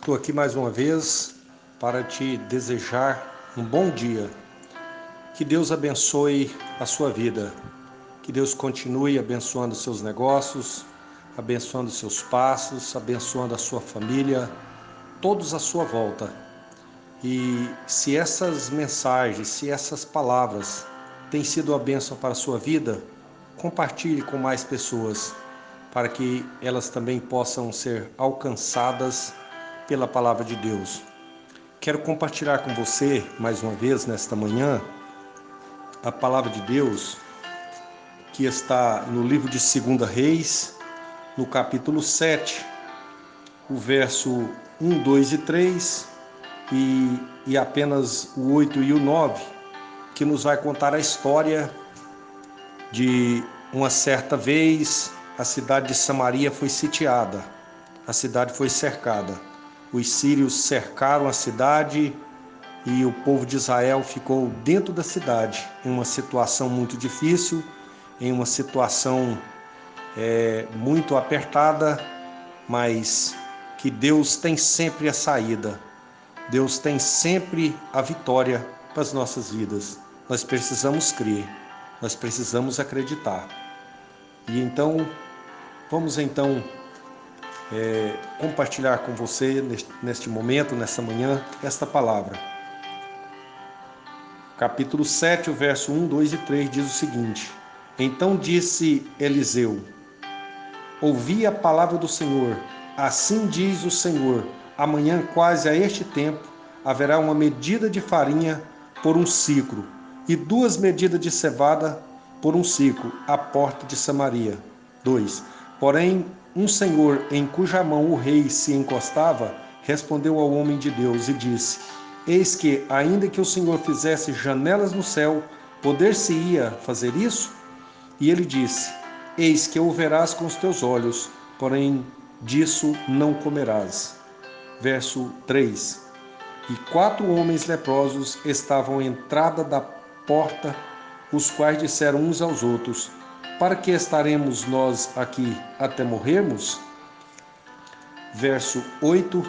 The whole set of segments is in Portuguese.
Estou aqui mais uma vez para te desejar um bom dia. Que Deus abençoe a sua vida. Que Deus continue abençoando seus negócios, abençoando seus passos, abençoando a sua família, todos à sua volta. E se essas mensagens, se essas palavras têm sido a bênção para a sua vida, compartilhe com mais pessoas, para que elas também possam ser alcançadas pela palavra de Deus. Quero compartilhar com você, mais uma vez, nesta manhã, a palavra de Deus que está no livro de 2 Reis, no capítulo 7, o verso 1, 2 e 3 e, e apenas o 8 e o 9, que nos vai contar a história de uma certa vez a cidade de Samaria foi sitiada, a cidade foi cercada. Os sírios cercaram a cidade e o povo de Israel ficou dentro da cidade, em uma situação muito difícil, em uma situação é, muito apertada, mas que Deus tem sempre a saída, Deus tem sempre a vitória para as nossas vidas. Nós precisamos crer, nós precisamos acreditar. E então, vamos então é, compartilhar com você neste, neste momento, nessa manhã, esta palavra. Capítulo 7, o verso 1, 2 e 3 diz o seguinte: Então disse Eliseu: Ouvi a palavra do Senhor, assim diz o Senhor Amanhã, quase a este tempo, haverá uma medida de farinha por um ciclo e duas medidas de cevada por um ciclo à porta de Samaria. 2. Porém, um senhor em cuja mão o rei se encostava, respondeu ao homem de Deus e disse: Eis que, ainda que o Senhor fizesse janelas no céu, poder-se-ia fazer isso? E ele disse: Eis que o verás com os teus olhos, porém disso não comerás verso 3. E quatro homens leprosos estavam à entrada da porta, os quais disseram uns aos outros: Para que estaremos nós aqui até morrermos? Verso 8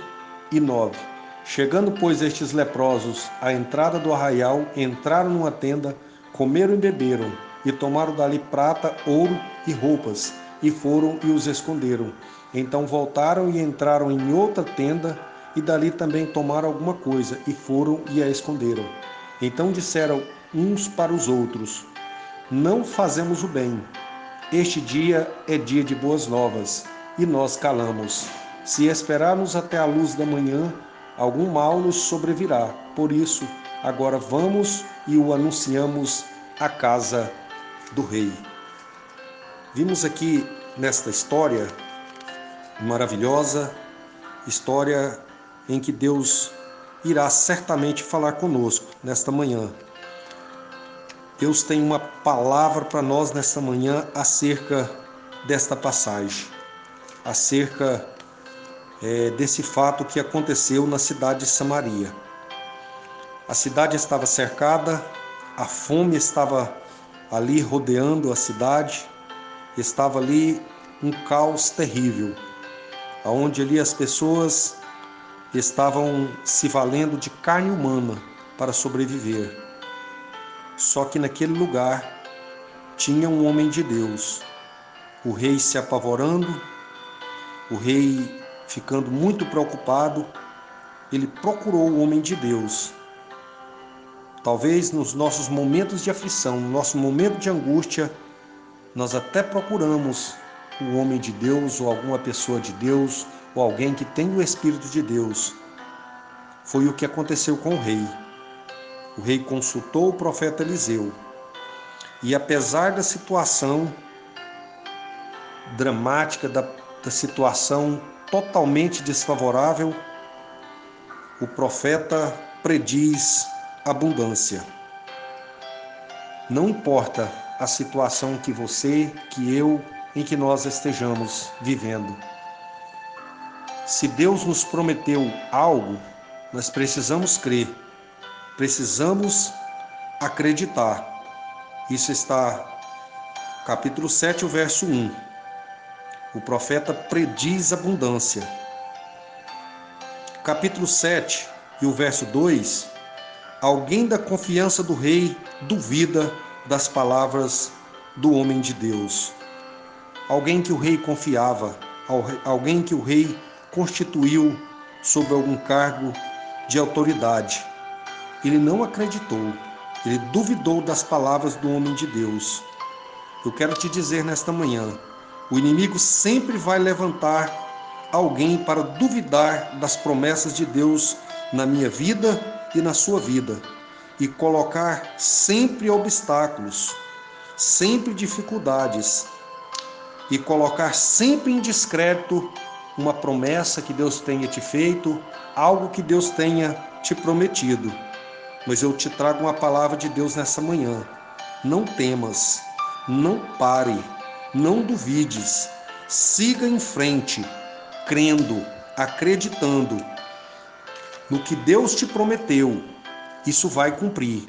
e 9. Chegando, pois, estes leprosos à entrada do arraial, entraram numa tenda, comeram e beberam, e tomaram dali prata, ouro e roupas, e foram e os esconderam. Então voltaram e entraram em outra tenda, e dali também tomaram alguma coisa, e foram e a esconderam. Então disseram uns para os outros: Não fazemos o bem. Este dia é dia de boas novas, e nós calamos. Se esperarmos até a luz da manhã, algum mal nos sobrevirá. Por isso, agora vamos e o anunciamos à casa do rei. Vimos aqui nesta história maravilhosa, história em que Deus irá certamente falar conosco nesta manhã. Deus tem uma palavra para nós nesta manhã acerca desta passagem, acerca é, desse fato que aconteceu na cidade de Samaria. A cidade estava cercada, a fome estava ali rodeando a cidade, estava ali um caos terrível onde ali as pessoas estavam se valendo de carne humana para sobreviver. Só que naquele lugar tinha um homem de Deus. O rei se apavorando, o rei ficando muito preocupado, ele procurou o homem de Deus. Talvez nos nossos momentos de aflição, no nosso momento de angústia, nós até procuramos um homem de Deus ou alguma pessoa de Deus ou alguém que tem o Espírito de Deus. Foi o que aconteceu com o rei. O rei consultou o profeta Eliseu e, apesar da situação dramática, da, da situação totalmente desfavorável, o profeta prediz abundância. Não importa a situação que você, que eu em que nós estejamos vivendo. Se Deus nos prometeu algo, nós precisamos crer, precisamos acreditar. Isso está capítulo 7, o verso 1. O profeta prediz abundância. capítulo 7 e o verso 2, alguém da confiança do rei duvida das palavras do homem de Deus. Alguém que o rei confiava, alguém que o rei constituiu sob algum cargo de autoridade. Ele não acreditou, ele duvidou das palavras do homem de Deus. Eu quero te dizer nesta manhã: o inimigo sempre vai levantar alguém para duvidar das promessas de Deus na minha vida e na sua vida e colocar sempre obstáculos, sempre dificuldades e colocar sempre em discreto uma promessa que Deus tenha te feito, algo que Deus tenha te prometido. Mas eu te trago uma palavra de Deus nessa manhã. Não temas, não pare, não duvides, siga em frente, crendo, acreditando no que Deus te prometeu. Isso vai cumprir,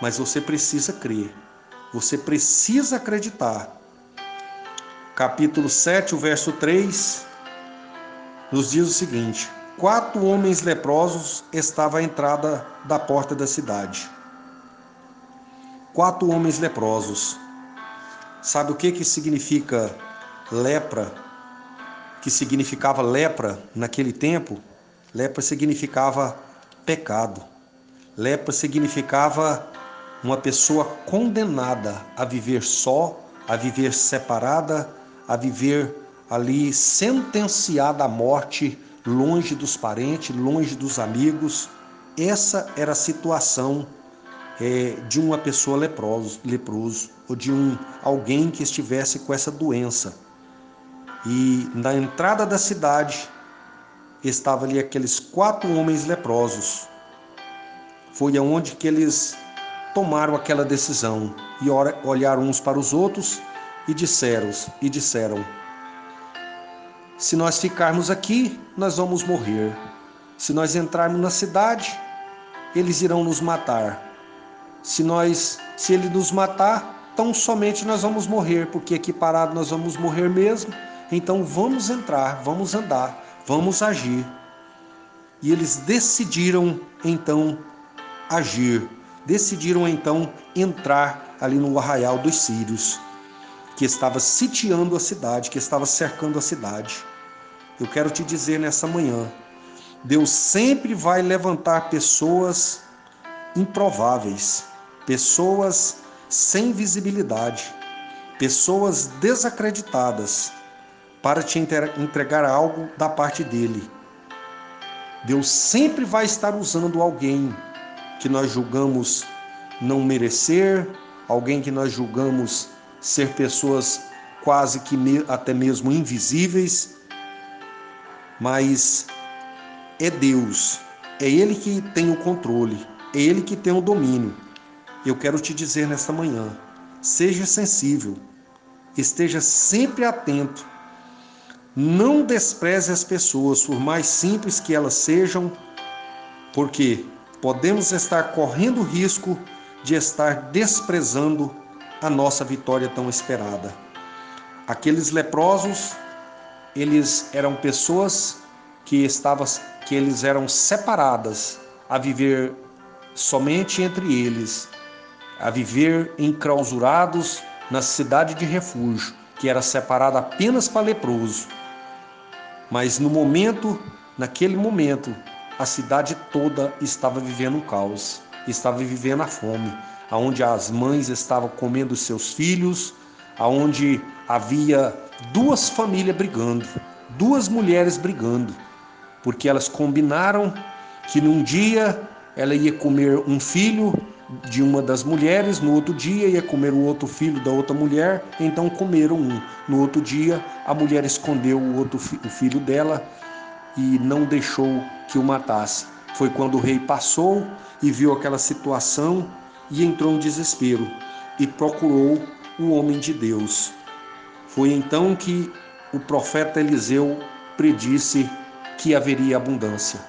mas você precisa crer, você precisa acreditar. Capítulo 7, o verso 3 nos diz o seguinte: Quatro homens leprosos estavam à entrada da porta da cidade. Quatro homens leprosos. Sabe o que que significa lepra? Que significava lepra naquele tempo? Lepra significava pecado. Lepra significava uma pessoa condenada a viver só, a viver separada, a viver ali sentenciada à morte, longe dos parentes, longe dos amigos. Essa era a situação é, de uma pessoa leproso, leproso ou de um alguém que estivesse com essa doença. E na entrada da cidade estavam ali aqueles quatro homens leprosos. Foi aonde que eles tomaram aquela decisão e olharam uns para os outros e disseram e disseram se nós ficarmos aqui, nós vamos morrer. Se nós entrarmos na cidade, eles irão nos matar. Se nós, se ele nos matar, tão somente nós vamos morrer, porque aqui parado nós vamos morrer mesmo. Então vamos entrar, vamos andar, vamos agir. E eles decidiram então agir, decidiram então entrar ali no arraial dos sírios, que estava sitiando a cidade, que estava cercando a cidade. Eu quero te dizer nessa manhã: Deus sempre vai levantar pessoas improváveis, pessoas sem visibilidade, pessoas desacreditadas para te entregar algo da parte dele. Deus sempre vai estar usando alguém que nós julgamos não merecer, alguém que nós julgamos ser pessoas quase que até mesmo invisíveis, mas é Deus, é Ele que tem o controle, é Ele que tem o domínio. Eu quero te dizer nesta manhã: seja sensível, esteja sempre atento, não despreze as pessoas, por mais simples que elas sejam, porque podemos estar correndo risco de estar desprezando a nossa vitória tão esperada. Aqueles leprosos eles eram pessoas que estavam que eles eram separadas a viver somente entre eles, a viver enclausurados na cidade de refúgio, que era separada apenas para leproso. Mas no momento, naquele momento, a cidade toda estava vivendo um caos, estava vivendo a fome, aonde as mães estavam comendo seus filhos, aonde havia duas famílias brigando, duas mulheres brigando, porque elas combinaram que num dia ela ia comer um filho de uma das mulheres, no outro dia ia comer o outro filho da outra mulher, então comeram um. No outro dia a mulher escondeu o outro o filho dela e não deixou que o matasse. Foi quando o rei passou e viu aquela situação e entrou em desespero e procurou o homem de Deus. Foi então que o profeta Eliseu predisse que haveria abundância.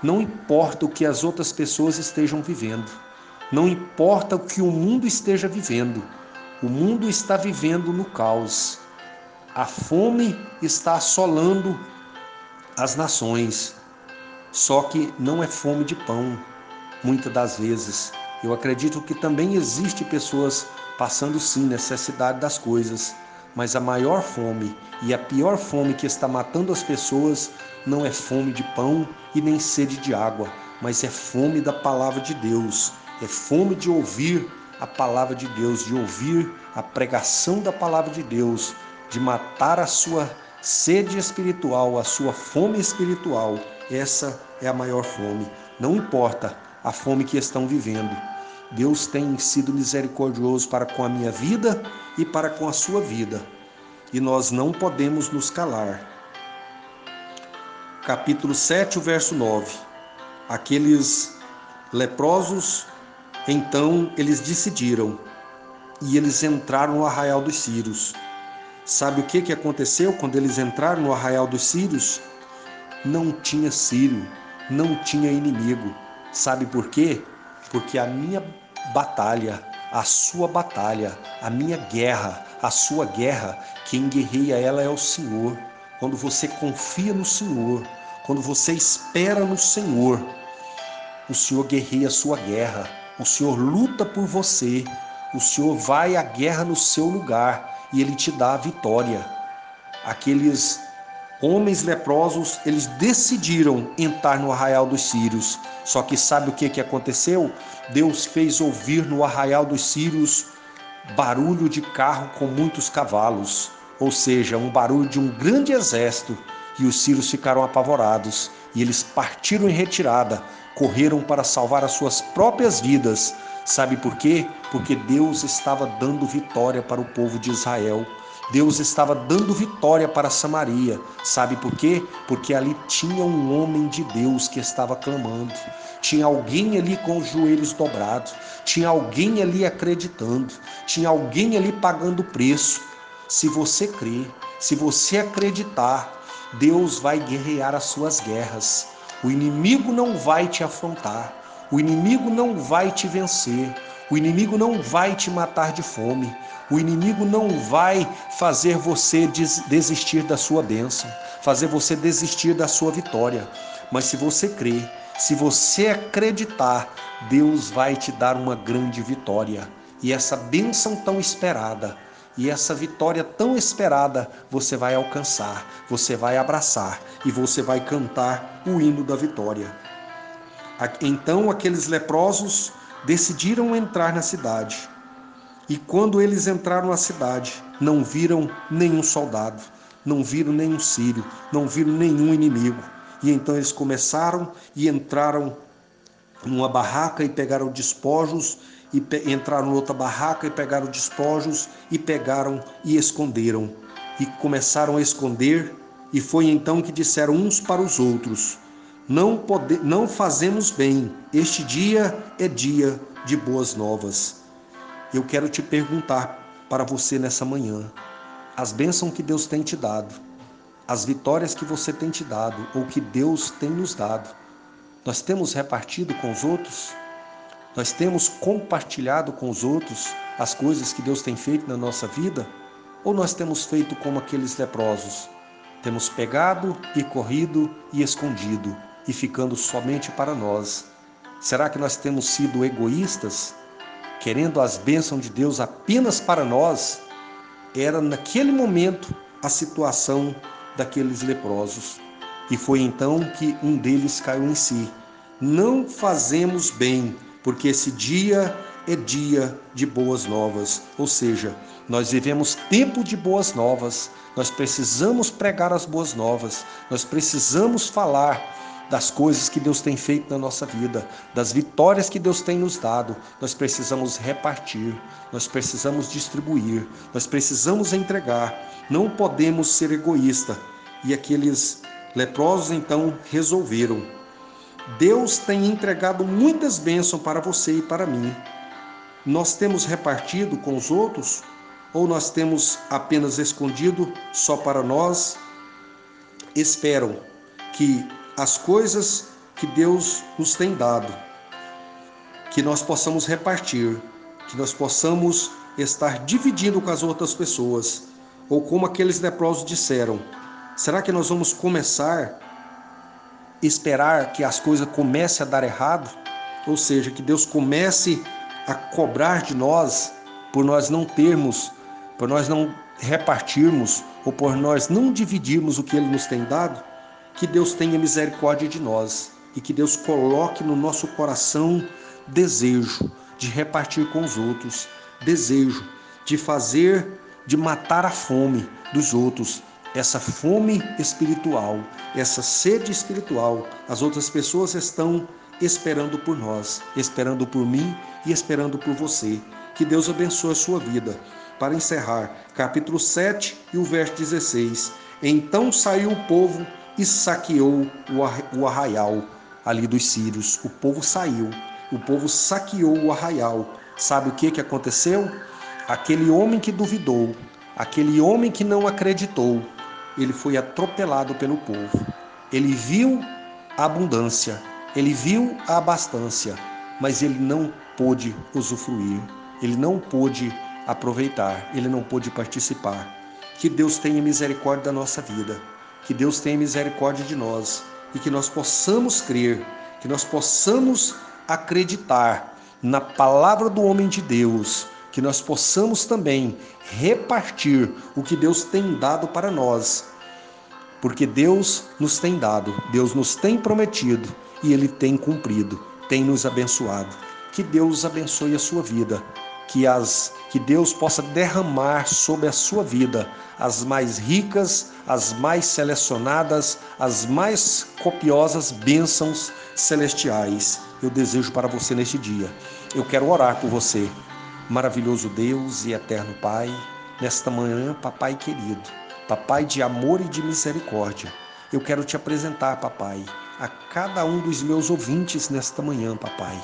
Não importa o que as outras pessoas estejam vivendo, não importa o que o mundo esteja vivendo, o mundo está vivendo no caos. A fome está assolando as nações. Só que não é fome de pão, muitas das vezes. Eu acredito que também existe pessoas passando sim necessidade das coisas, mas a maior fome e a pior fome que está matando as pessoas não é fome de pão e nem sede de água, mas é fome da palavra de Deus, é fome de ouvir a palavra de Deus, de ouvir a pregação da palavra de Deus, de matar a sua sede espiritual, a sua fome espiritual. Essa é a maior fome. Não importa a fome que estão vivendo. Deus tem sido misericordioso para com a minha vida e para com a sua vida. E nós não podemos nos calar. Capítulo 7, verso 9. Aqueles leprosos então eles decidiram e eles entraram no arraial dos Círios. Sabe o que, que aconteceu quando eles entraram no arraial dos Círios? Não tinha Sírio, não tinha inimigo. Sabe por quê? Porque a minha batalha, a sua batalha, a minha guerra, a sua guerra, quem guerreia ela é o Senhor. Quando você confia no Senhor, quando você espera no Senhor, o Senhor guerreia a sua guerra. O Senhor luta por você, o Senhor vai à guerra no seu lugar e ele te dá a vitória. Aqueles homens leprosos, eles decidiram entrar no arraial dos sírios. Só que sabe o que, que aconteceu? Deus fez ouvir no arraial dos sírios barulho de carro com muitos cavalos, ou seja, um barulho de um grande exército. E os sírios ficaram apavorados e eles partiram em retirada, correram para salvar as suas próprias vidas. Sabe por quê? Porque Deus estava dando vitória para o povo de Israel. Deus estava dando vitória para Samaria. Sabe por quê? Porque ali tinha um homem de Deus que estava clamando. Tinha alguém ali com os joelhos dobrados. Tinha alguém ali acreditando. Tinha alguém ali pagando preço. Se você crer, se você acreditar, Deus vai guerrear as suas guerras. O inimigo não vai te afrontar, o inimigo não vai te vencer, o inimigo não vai te matar de fome, o inimigo não vai fazer você desistir da sua bênção, fazer você desistir da sua vitória. Mas se você crer, se você acreditar, Deus vai te dar uma grande vitória. E essa bênção tão esperada e essa vitória tão esperada você vai alcançar, você vai abraçar e você vai cantar o hino da vitória. Então aqueles leprosos decidiram entrar na cidade. E quando eles entraram na cidade, não viram nenhum soldado, não viram nenhum sírio, não viram nenhum inimigo. E então eles começaram e entraram numa barraca e pegaram despojos e entraram noutra barraca e pegaram despojos e pegaram e esconderam. E começaram a esconder, e foi então que disseram uns para os outros: Não, pode, não fazemos bem, este dia é dia de boas novas. Eu quero te perguntar para você nessa manhã: as bênçãos que Deus tem te dado, as vitórias que você tem te dado, ou que Deus tem nos dado, nós temos repartido com os outros? Nós temos compartilhado com os outros as coisas que Deus tem feito na nossa vida? Ou nós temos feito como aqueles leprosos? Temos pegado e corrido e escondido e ficando somente para nós. Será que nós temos sido egoístas, querendo as bênçãos de Deus apenas para nós? Era naquele momento a situação daqueles leprosos. E foi então que um deles caiu em si. Não fazemos bem porque esse dia é dia de boas novas, ou seja, nós vivemos tempo de boas novas, nós precisamos pregar as boas novas, nós precisamos falar das coisas que Deus tem feito na nossa vida, das vitórias que Deus tem nos dado. Nós precisamos repartir, nós precisamos distribuir, nós precisamos entregar. Não podemos ser egoísta. E aqueles leprosos então resolveram Deus tem entregado muitas bênçãos para você e para mim. Nós temos repartido com os outros ou nós temos apenas escondido só para nós? Esperam que as coisas que Deus nos tem dado, que nós possamos repartir, que nós possamos estar dividindo com as outras pessoas, ou como aqueles leprosos disseram: será que nós vamos começar esperar que as coisas comecem a dar errado, ou seja, que Deus comece a cobrar de nós por nós não termos, por nós não repartirmos ou por nós não dividirmos o que Ele nos tem dado, que Deus tenha misericórdia de nós e que Deus coloque no nosso coração desejo de repartir com os outros, desejo de fazer, de matar a fome dos outros, essa fome espiritual, essa sede espiritual. As outras pessoas estão esperando por nós, esperando por mim e esperando por você. Que Deus abençoe a sua vida. Para encerrar, capítulo 7 e o verso 16. Então saiu o povo e saqueou o arraial ali dos sírios. O povo saiu, o povo saqueou o arraial. Sabe o que, que aconteceu? Aquele homem que duvidou, aquele homem que não acreditou, ele foi atropelado pelo povo. Ele viu a abundância, ele viu a abastância, mas ele não pôde usufruir, ele não pôde aproveitar, ele não pôde participar. Que Deus tenha misericórdia da nossa vida, que Deus tenha misericórdia de nós e que nós possamos crer, que nós possamos acreditar na palavra do homem de Deus, que nós possamos também repartir o que Deus tem dado para nós. Porque Deus nos tem dado, Deus nos tem prometido e Ele tem cumprido, tem nos abençoado. Que Deus abençoe a sua vida, que, as, que Deus possa derramar sobre a sua vida as mais ricas, as mais selecionadas, as mais copiosas bênçãos celestiais. Eu desejo para você neste dia. Eu quero orar por você. Maravilhoso Deus e eterno Pai, nesta manhã, papai querido, papai de amor e de misericórdia, eu quero te apresentar, papai, a cada um dos meus ouvintes nesta manhã, papai.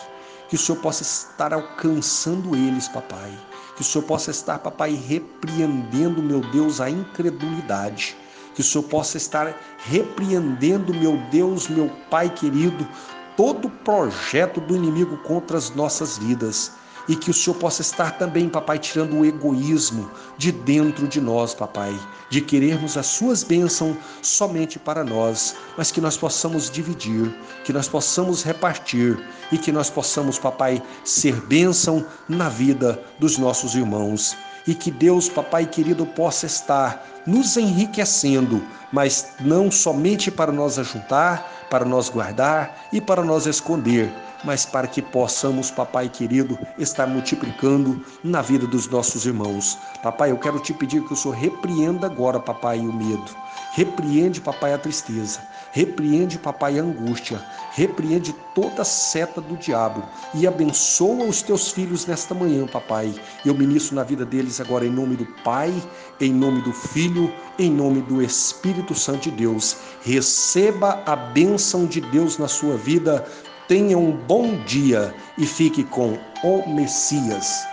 Que o Senhor possa estar alcançando eles, papai. Que o Senhor possa estar, papai, repreendendo, meu Deus, a incredulidade. Que o Senhor possa estar repreendendo, meu Deus, meu Pai querido, todo projeto do inimigo contra as nossas vidas e que o Senhor possa estar também, papai, tirando o egoísmo de dentro de nós, papai, de querermos as suas bênçãos somente para nós, mas que nós possamos dividir, que nós possamos repartir e que nós possamos, papai, ser bênção na vida dos nossos irmãos. E que Deus, papai querido, possa estar nos enriquecendo, mas não somente para nós ajuntar, para nós guardar e para nós esconder, mas para que possamos, papai querido, estar multiplicando na vida dos nossos irmãos. Papai, eu quero te pedir que o Senhor repreenda agora, papai, o medo. Repreende, papai, a tristeza. Repreende, papai, a angústia. Repreende toda seta do diabo e abençoa os teus filhos nesta manhã, papai. Eu ministro na vida deles agora em nome do Pai, em nome do Filho, em nome do Espírito Santo de Deus. Receba a bênção de Deus na sua vida Tenha um bom dia e fique com o Messias.